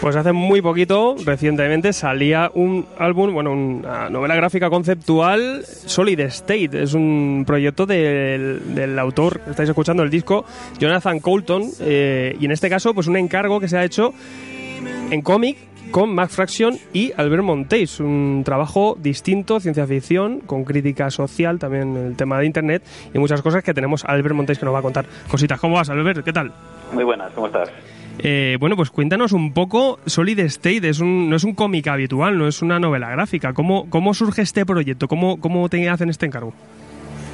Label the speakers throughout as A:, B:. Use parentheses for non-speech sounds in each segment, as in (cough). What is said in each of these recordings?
A: Pues hace muy poquito, recientemente, salía un álbum, bueno, una novela gráfica conceptual, Solid State. Es un proyecto del, del autor, estáis escuchando el disco, Jonathan Colton, eh, y en este caso, pues un encargo que se ha hecho en cómic con Mac Fraction y Albert Montéis. Un trabajo distinto, ciencia ficción, con crítica social, también el tema de Internet y muchas cosas que tenemos a Albert Montéis que nos va a contar cositas. ¿Cómo vas, Albert? ¿Qué tal?
B: Muy buenas, ¿cómo estás?
A: Eh, bueno, pues cuéntanos un poco, Solid State es un, no es un cómic habitual, no es una novela gráfica. ¿Cómo, cómo surge este proyecto? ¿Cómo, ¿Cómo te hacen este encargo?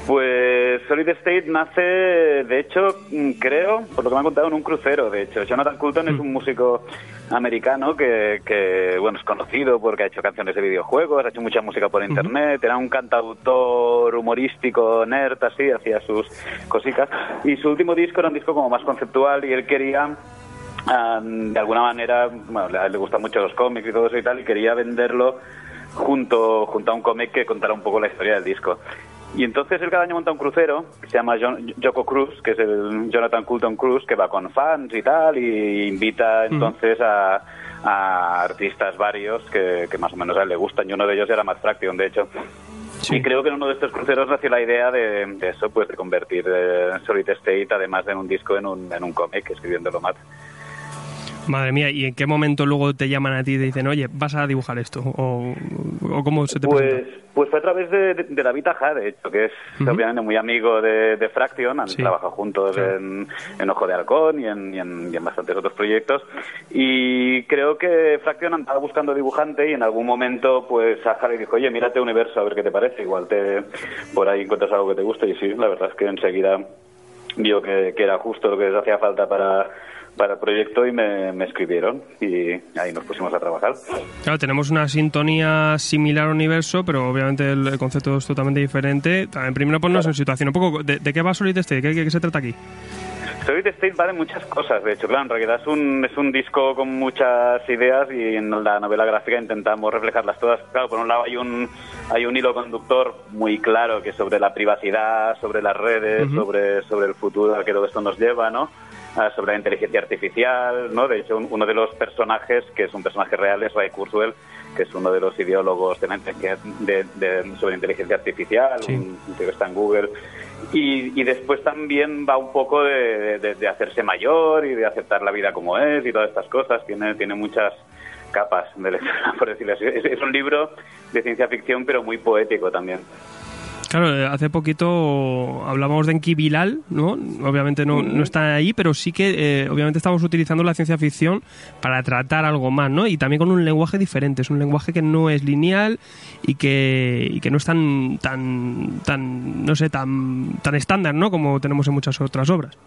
B: Pues Solid State nace, de hecho, mm, creo, por lo que me han contado, en un crucero. De hecho, Jonathan Coulton es un músico americano que, que, bueno, es conocido porque ha hecho canciones de videojuegos, ha hecho mucha música por internet, era un cantautor humorístico, nerd, así, hacía sus cositas. Y su último disco era un disco como más conceptual y él quería de alguna manera, bueno, le, le gustan mucho los cómics y todo eso y tal, y quería venderlo junto, junto a un cómic que contara un poco la historia del disco. Y entonces él cada año monta un crucero que se llama John, Joko Cruz, que es el Jonathan Coulton Cruz, que va con fans y tal, y invita entonces a, a artistas varios que, que, más o menos a él le gustan, y uno de ellos era Matt Fraction, de hecho. Sí. Y creo que en uno de estos cruceros nació la idea de, de eso, pues de convertir eh, Solid State, además de en un disco, en un, en un cómic, escribiéndolo Matt.
A: Madre mía, ¿y en qué momento luego te llaman a ti y te dicen, oye, vas a dibujar esto? ¿O, o cómo se te
B: pues,
A: presenta?
B: Pues fue a través de, de, de David Aja, de hecho, que es uh -huh. obviamente muy amigo de, de Fraction, han sí. trabajado juntos en, en, Ojo de Halcón y en, y, en, y en, bastantes otros proyectos. Y creo que Fraction andaba buscando dibujante y en algún momento, pues Aja le dijo, oye, mírate Universo a ver qué te parece, igual te por ahí encuentras algo que te guste. Y sí, la verdad es que enseguida vio que, que era justo lo que les hacía falta para para el proyecto y me, me, escribieron y ahí nos pusimos a trabajar.
A: Claro, tenemos una sintonía similar al universo, pero obviamente el, concepto es totalmente diferente. También primero ponnos claro. en situación un poco, ¿de, de qué va Solid State? ¿Qué, ¿Qué, se trata aquí?
B: Solid State va de muchas cosas, de hecho, claro, en realidad es un, es un disco con muchas ideas y en la novela gráfica intentamos reflejarlas todas. Claro, por un lado hay un, hay un hilo conductor muy claro que es sobre la privacidad, sobre las redes, uh -huh. sobre, sobre el futuro al que todo esto nos lleva, ¿no? Sobre la inteligencia artificial, ¿no? De hecho, uno de los personajes, que es un personaje real, es Ray Kurzweil, que es uno de los ideólogos de, de, de sobre inteligencia artificial, sí. un, un, que está en Google. Y, y, después también va un poco de, de, de, hacerse mayor y de aceptar la vida como es y todas estas cosas. Tiene, tiene muchas capas de lectura, (laughs) por decirlo así. Es, es un libro de ciencia ficción, pero muy poético también.
A: Claro, eh, hace poquito hablábamos de Enki Bilal, ¿no? Obviamente no, no está ahí, pero sí que eh, obviamente estamos utilizando la ciencia ficción para tratar algo más, ¿no? Y también con un lenguaje diferente, es un lenguaje que no es lineal y que, y que no es tan, tan, tan, no sé, tan, tan estándar, ¿no? Como tenemos en muchas otras obras.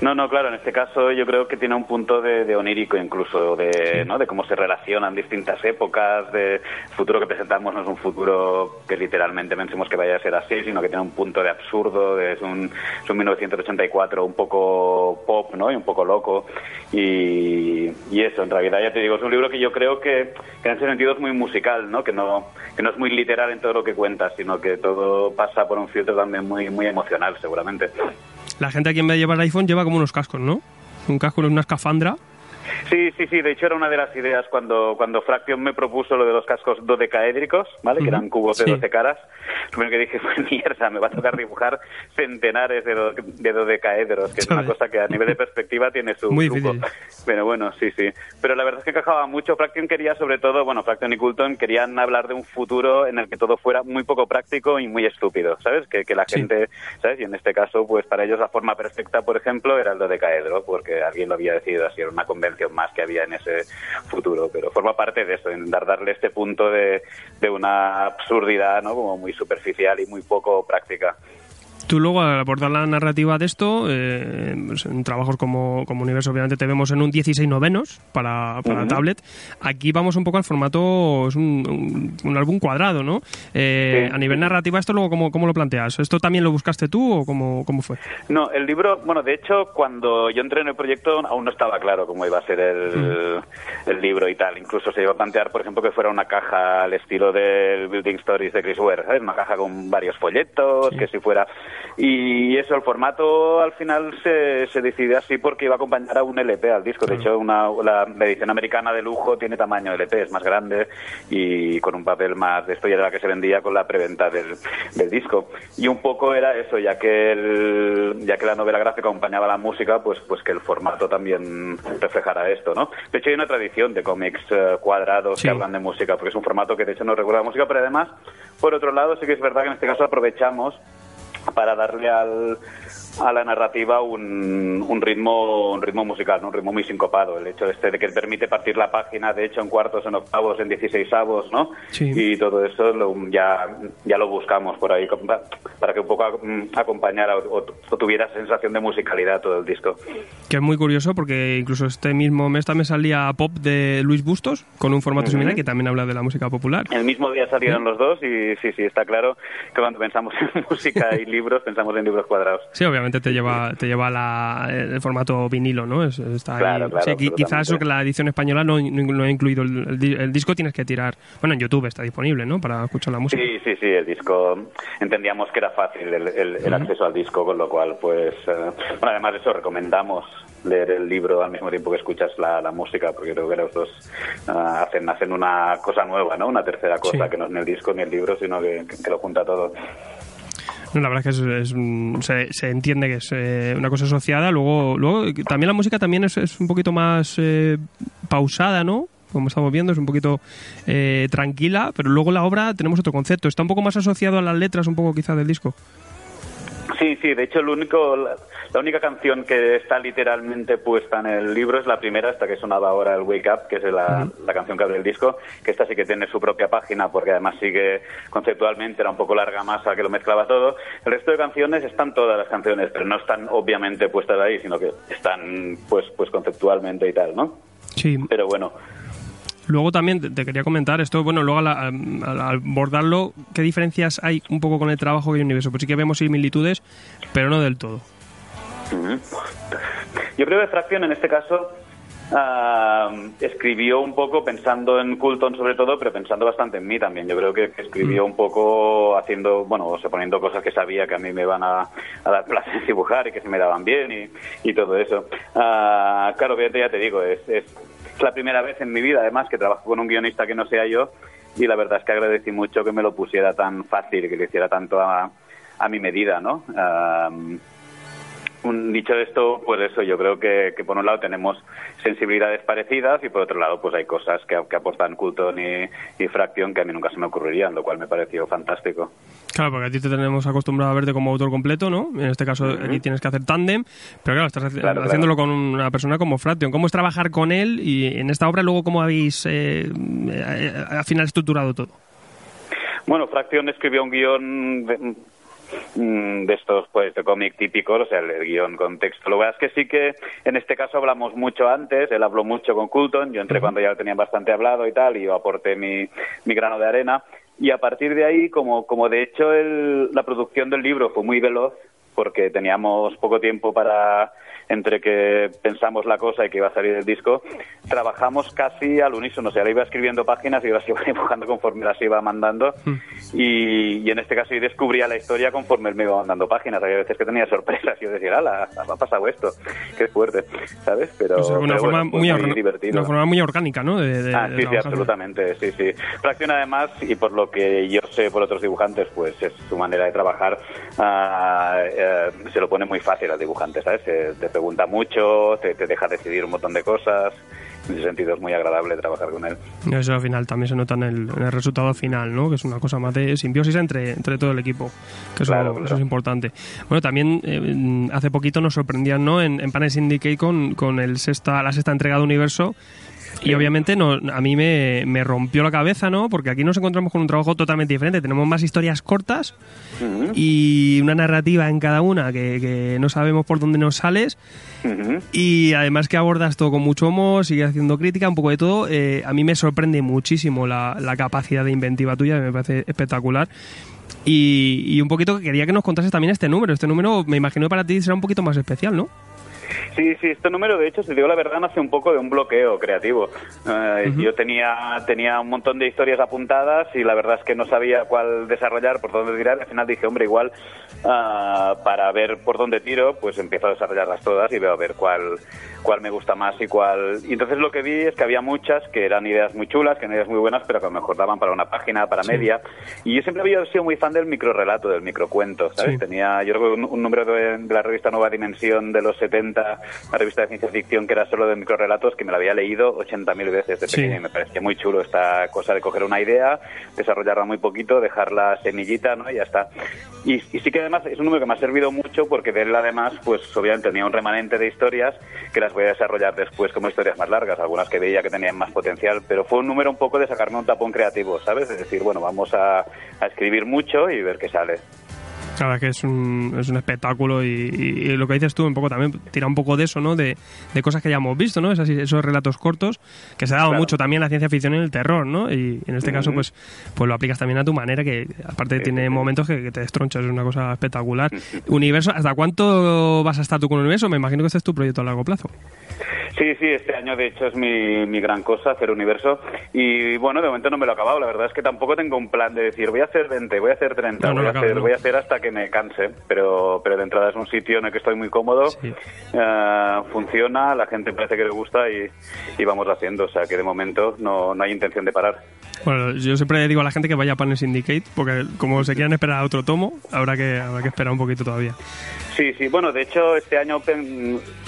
B: No, no, claro, en este caso yo creo que tiene un punto de, de onírico incluso, de. ¿no? de cómo se relacionan distintas épocas, de el futuro que presentamos no es un futuro que literalmente pensemos que vaya a ser así, sino que tiene un punto de absurdo, de, es, un, es un 1984 un poco pop, ¿no? Y un poco loco. Y, y, eso, en realidad ya te digo, es un libro que yo creo que, que en ese sentido es muy musical, ¿no? Que no, que no es muy literal en todo lo que cuenta, sino que todo pasa por un filtro también muy, muy emocional, seguramente.
A: La gente aquí en vez de llevar iPhone lleva como unos cascos, ¿no? Un casco, una escafandra.
B: Sí, sí, sí. De hecho, era una de las ideas cuando, cuando Fraction me propuso lo de los cascos dodecaédricos, ¿vale? Uh -huh. Que eran cubos de sí. 12 caras. Lo primero que dije fue, (laughs) mierda, me va a tocar dibujar centenares de, do, de dodecaedros, que es una cosa que a nivel de perspectiva tiene su
A: Muy
B: truco.
A: difícil.
B: Pero bueno, sí, sí. Pero la verdad es que encajaba mucho. Fraction quería, sobre todo, bueno, Fraction y Coulton querían hablar de un futuro en el que todo fuera muy poco práctico y muy estúpido, ¿sabes? Que, que la sí. gente, ¿sabes? Y en este caso, pues para ellos la forma perfecta, por ejemplo, era el dodecaedro, porque alguien lo había decidido así, era una convención más que había en ese futuro, pero forma parte de eso, en dar, darle este punto de, de una absurdidad, ¿no? Como muy superficial y muy poco práctica.
A: Tú luego al abordar la narrativa de esto, eh, pues en trabajos como, como Universo obviamente te vemos en un 16 novenos para, para uh -huh. tablet. Aquí vamos un poco al formato, es un, un, un álbum cuadrado, ¿no? Eh, sí. A nivel narrativa, ¿esto luego cómo, cómo, lo planteas? ¿Esto también lo buscaste tú o cómo, cómo fue?
B: No, el libro, bueno, de hecho, cuando yo entré en el proyecto aún no estaba claro cómo iba a ser el, mm. el libro y tal. Incluso se iba a plantear, por ejemplo, que fuera una caja al estilo del Building Stories de Chris Ware, ¿sabes? Una caja con varios folletos, sí. que si fuera Y eso, el formato al final se, se decidió así porque iba a acompañar a un LP al disco. De hecho, una, la, edición americana de lujo tiene tamaño LP, es más grande y con un papel más de esto ya era la que se vendía con la preventa del, del disco. Y un poco era eso, ya que el, ya que la novela gráfica acompañaba la música, pues pues que el formato también reflejara esto, ¿no? De hecho hay una tradición de cómics eh, cuadrados que hablan de música, porque es un formato que de hecho no recuerda la música, pero además, por otro lado, sí que es verdad que en este caso aprovechamos para darle al, a la narrativa un, un, ritmo un ritmo musical, un ritmo muy sincopado. El hecho este de que permite partir la página, de hecho, en cuartos, en octavos, en dieciséisavos, ¿no? Y todo eso ya, ya lo buscamos por ahí para que un poco mm, acompañara o, tuviera sensación de musicalidad todo el disco.
A: Que es muy curioso porque incluso este mismo mes también salía Pop de Luis Bustos con un formato similar que también habla de la música popular.
B: El mismo día salieron los dos y sí, sí, está claro que cuando pensamos en (laughs) música y libros (laughs) pensamos en libros cuadrados.
A: Sí, obviamente te lleva te lleva la, el formato vinilo, ¿no? está
B: claro, claro,
A: quizás eso que la edición española no, no, ha incluido el, disco, tienes que tirar. Bueno, en YouTube está disponible, ¿no? Para escuchar la música.
B: Sí, sí, sí, el disco entendíamos que era fácil el, acceso al disco, con lo cual, pues. Eh, bueno, además de eso, recomendamos leer el libro al mismo tiempo que escuchas la, música, porque creo que los dos uh, hacen, hacen una cosa nueva, ¿no? Una tercera cosa que no es ni el disco ni el libro, sino que, que lo junta todo.
A: La verdad es que es, se, entiende que es eh, una cosa asociada. Luego, luego también la música también es, es un poquito más eh, pausada, ¿no? Como estamos viendo, es un poquito eh, tranquila, pero luego la obra tenemos otro concepto. Está un poco más asociado a las letras, un poco quizá del disco.
B: Sí, sí, de hecho el único, la, única canción que está literalmente puesta en el libro es la primera, esta que sonaba ahora, el Wake Up, que es la, canción que abre el disco, que esta sí que tiene su propia página porque además sigue conceptualmente, era un poco larga masa que lo mezclaba todo. El resto de canciones están todas las canciones, pero no están obviamente puestas ahí, sino que están pues, pues conceptualmente y tal, ¿no?
A: Sí.
B: Pero bueno,
A: Luego también te, quería comentar esto, bueno, luego al, abordarlo, ¿qué diferencias hay un poco con el trabajo que hay universo? Pues sí que vemos similitudes, pero no del todo.
B: Yo creo que Fracción en este caso ah, escribió un poco pensando en Coulton sobre todo, pero pensando bastante en mí también. Yo creo que, escribió mm. un poco haciendo, bueno, o sea, poniendo cosas que sabía que a mí me iban a, dar placer dibujar y que se me daban bien y, todo eso. Uh, claro, ya te digo, es, es es la primera vez en mi vida, además, que trabajo con un guionista que no sea yo y la verdad es que agradecí mucho que me lo pusiera tan fácil, que le hiciera tanto a, a mi medida, ¿no? Un, dicho esto, pues eso, yo creo que, que, por un lado tenemos sensibilidades parecidas y por otro lado pues hay cosas que, que aportan Culton y, y, Fracción que a mí nunca se me ocurrirían, lo cual me pareció fantástico.
A: Claro, porque a ti te tenemos acostumbrado a verte como autor completo, ¿no? En este caso aquí tienes que hacer tándem, pero claro, estás haciéndolo con una persona como Fracción. ¿Cómo es trabajar con él y en esta obra luego cómo habéis eh, eh al final estructurado todo?
B: Bueno, Fracción escribió un guion Mm, de estos pues de cómic típicos, o sea, el, guion con texto. Lo que es que sí que en este caso hablamos mucho antes, él habló mucho con Coulton, yo entré cuando ya lo tenían bastante hablado y tal, y yo aporté mi, mi grano de arena. Y a partir de ahí, como, como de hecho el, la producción del libro fue muy veloz, porque teníamos poco tiempo para entre que pensamos la cosa y que iba a salir el disco, trabajamos casi al unísono. O sea, le iba escribiendo páginas y las iba (laughs) dibujando conforme las iba mandando. Mm. Y, en este caso yo descubría la historia conforme él me iba mandando páginas. Había veces que tenía sorpresas y yo decía, ¡hala! Ha pasado esto. Qué fuerte, ¿sabes? Pero,
A: una, forma muy, una forma muy orgánica, ¿no?
B: ah, sí, sí, absolutamente. Sí, sí. Fracción, además, y por lo que yo sé por otros dibujantes, pues es su manera de trabajar. Ah, eh, se lo pone muy fácil al dibujante, ¿sabes? Eh, pregunta mucho, te, deja decidir un montón de cosas. En ese sentido es muy agradable trabajar con él.
A: Eso al final también se nota en el, resultado final, ¿no? Que es una cosa más de simbiosis entre, entre todo el equipo, que eso, es importante. Bueno, también eh, hace poquito nos sorprendían, ¿no? En, en Panes Syndicate con, con el sexta, la sexta entrega de Universo y obviamente no, a mí me, me, rompió la cabeza, ¿no? Porque aquí nos encontramos con un trabajo totalmente diferente. Tenemos más historias cortas y una narrativa en cada una que, que, no sabemos por dónde nos sales. Y además que abordas todo con mucho humor, sigues haciendo crítica, un poco de todo. Eh, a mí me sorprende muchísimo la, la capacidad de inventiva tuya, me parece espectacular. Y, y un poquito quería que nos contases también este número. Este número me imagino que para ti será un poquito más especial, ¿no?
B: Sí, sí, este número, de hecho, si digo la verdad, nace un poco de un bloqueo creativo. Eh, Yo tenía, tenía un montón de historias apuntadas y la verdad es que no sabía cuál desarrollar, por dónde tirar. Al final dije, hombre, igual ah, para ver por dónde tiro, pues empiezo a desarrollarlas todas y veo a ver cuál, cuál me gusta más y cuál. Y entonces lo que vi es que había muchas que eran ideas muy chulas, que eran ideas muy buenas, pero que a lo mejor daban para una página, para media. Y yo siempre había sido muy fan del microrelato, del microcuento, ¿sabes?
A: Sí.
B: Tenía, yo creo que un, un número de, de la revista Nueva Dimensión de los 70, una revista de ciencia ficción que era solo de microrelatos, que me la había leído 80.000 veces de
A: Sí.
B: pequeño y me parecía muy chulo esta cosa de coger una idea, desarrollarla muy poquito, dejarla semillita, ¿no? Y ya está. Y, y sí que además es un número que me ha servido mucho porque de él además, pues obviamente tenía un remanente de historias que las voy a desarrollar después como historias más largas, algunas que veía que tenían más potencial, pero fue un número un poco de sacarme un tapón creativo, ¿sabes? Es decir, bueno, vamos a, a escribir mucho y ver qué sale.
A: La verdad que es un, es un espectáculo y, y- y lo que dices tú un poco también tira un poco de eso, ¿no? De, de cosas que ya hemos visto, ¿no? Esos relatos cortos que se ha dado
B: Claro.
A: mucho también en la ciencia ficción y en el terror, ¿no? Y en este caso pues pues lo aplicas también a tu manera que aparte
B: Sí,
A: tiene
B: sí,
A: momentos que, que te destronchas, es una cosa espectacular. Universo, ¿hasta cuánto vas a estar tú con Universo? Me imagino que este es tu proyecto a largo plazo.
B: Sí, sí, este año de hecho es mi, mi gran cosa, hacer universo. Y bueno, de momento no me lo he acabado. La verdad es que tampoco tengo un plan de decir voy a hacer 20, voy a hacer 30,
A: No, no
B: voy, a hacer,
A: no.
B: voy a hacer hasta que me canse. Pero, pero de entrada es un sitio en el que estoy muy cómodo,
A: Sí.
B: eh, funciona, la gente parece que le gusta y, y vamos haciendo. O sea que de momento no, no hay intención de parar.
A: Bueno, yo siempre digo a la gente que vaya a Panel Syndicate porque como se quieran esperar a otro tomo, habrá que, habrá que esperar un poquito todavía.
B: Sí, sí, bueno, de hecho este año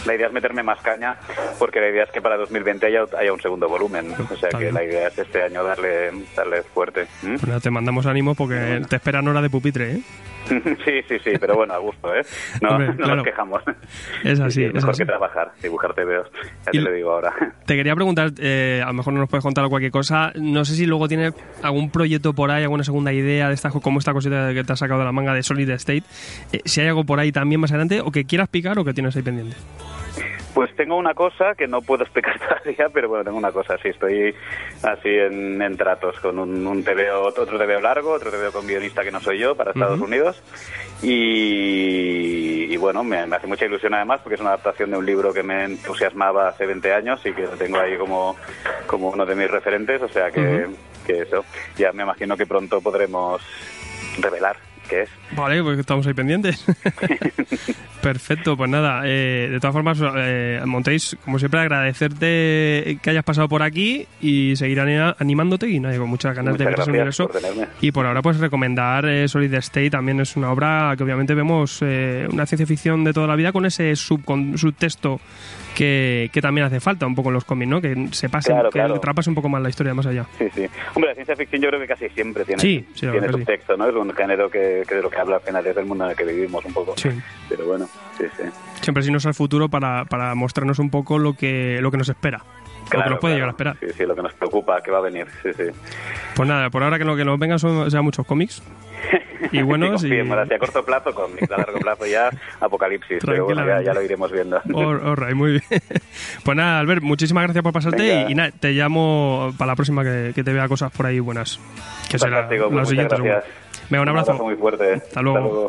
B: la idea es meterme más caña porque la idea es que para 2020 haya, haya un segundo volumen. O sea que la idea es este año darle, darle fuerte. ¿Mm?
A: Nada, te mandamos ánimos porque te esperan hora de pupitre, ¿eh? (laughs)
B: Sí, sí, sí, pero bueno, a gusto, ¿eh? No,
A: Hombre,
B: no
A: claro.
B: nos quejamos.
A: Es así,
B: Sí, sí,
A: es
B: mejor
A: así.
B: que trabajar, dibujar TVOs, ya
A: Y-
B: te lo digo ahora.
A: Te quería preguntar, eh, a lo mejor no nos puedes contar cualquier cosa, no sé si luego tienes algún proyecto por ahí, alguna segunda idea de esta, como esta cosita que te has sacado de la manga de Solid State, eh, si hay algo por ahí también más adelante o que quieras picar o que tienes ahí pendiente.
B: Pues tengo una cosa que no puedo explicar (laughs) todavía, pero bueno, tengo una cosa, sí, estoy así en, en tratos con un, un TVO, otro TVO largo, otro TVO con guionista que no soy yo, para Estados. Unidos. Y, y bueno, me, me hace mucha ilusión además porque es una adaptación de un libro que me entusiasmaba hace 20 años y que lo tengo ahí como, como uno de mis referentes, o sea que eso, ya me imagino que pronto podremos revelar es.
A: Vale, pues estamos ahí pendientes. (laughs) Perfecto, pues nada, eh, de todas formas, eh, Montéis, como siempre, agradecerte que hayas pasado por aquí y seguir animándote y nada, con muchas ganas de
B: Muchas gracias por tenerme.
A: Y por ahora, pues recomendar eh, Solid State también es una obra que obviamente vemos eh, una ciencia ficción de toda la vida con ese subtexto que, que también hace falta un poco en los cómics, ¿no? Que se pase,
B: Claro,
A: que
B: claro.
A: atrapase un poco más la historia más allá.
B: Sí, sí. Hombre, la ciencia ficción yo creo que casi siempre tiene,
A: Sí, sí,
B: tiene
A: sí.
B: subtexto, ¿no? Es un género que, que de lo que habla final es del mundo en el que vivimos un poco.
A: Sí.
B: Pero bueno, sí, sí.
A: Siempre si no es al futuro para, para mostrarnos un poco lo que, lo que nos espera. lo que nos puede
B: claro.
A: llegar a esperar.
B: Sí, sí, lo que nos preocupa, que va a venir, sí, sí.
A: Pues nada, por ahora que lo que nos vengan son sean muchos cómics. Y (laughs) buenos
B: Sí,
A: y...
B: hacia corto plazo cómics, a largo plazo ya apocalipsis, pero bueno, ya, ya lo iremos viendo.
A: All- all right, muy bien. (laughs) Pues nada, Albert, muchísimas gracias por pasarte
B: Venga.
A: y, y nada, te llamo para la próxima que, que te vea cosas por ahí buenas. Que será
B: Fantástico, pues
A: la
B: muchas
A: siguiente, seguro.
B: gracias.
A: Venga, un abrazo.
B: muy fuerte.
A: Hasta luego.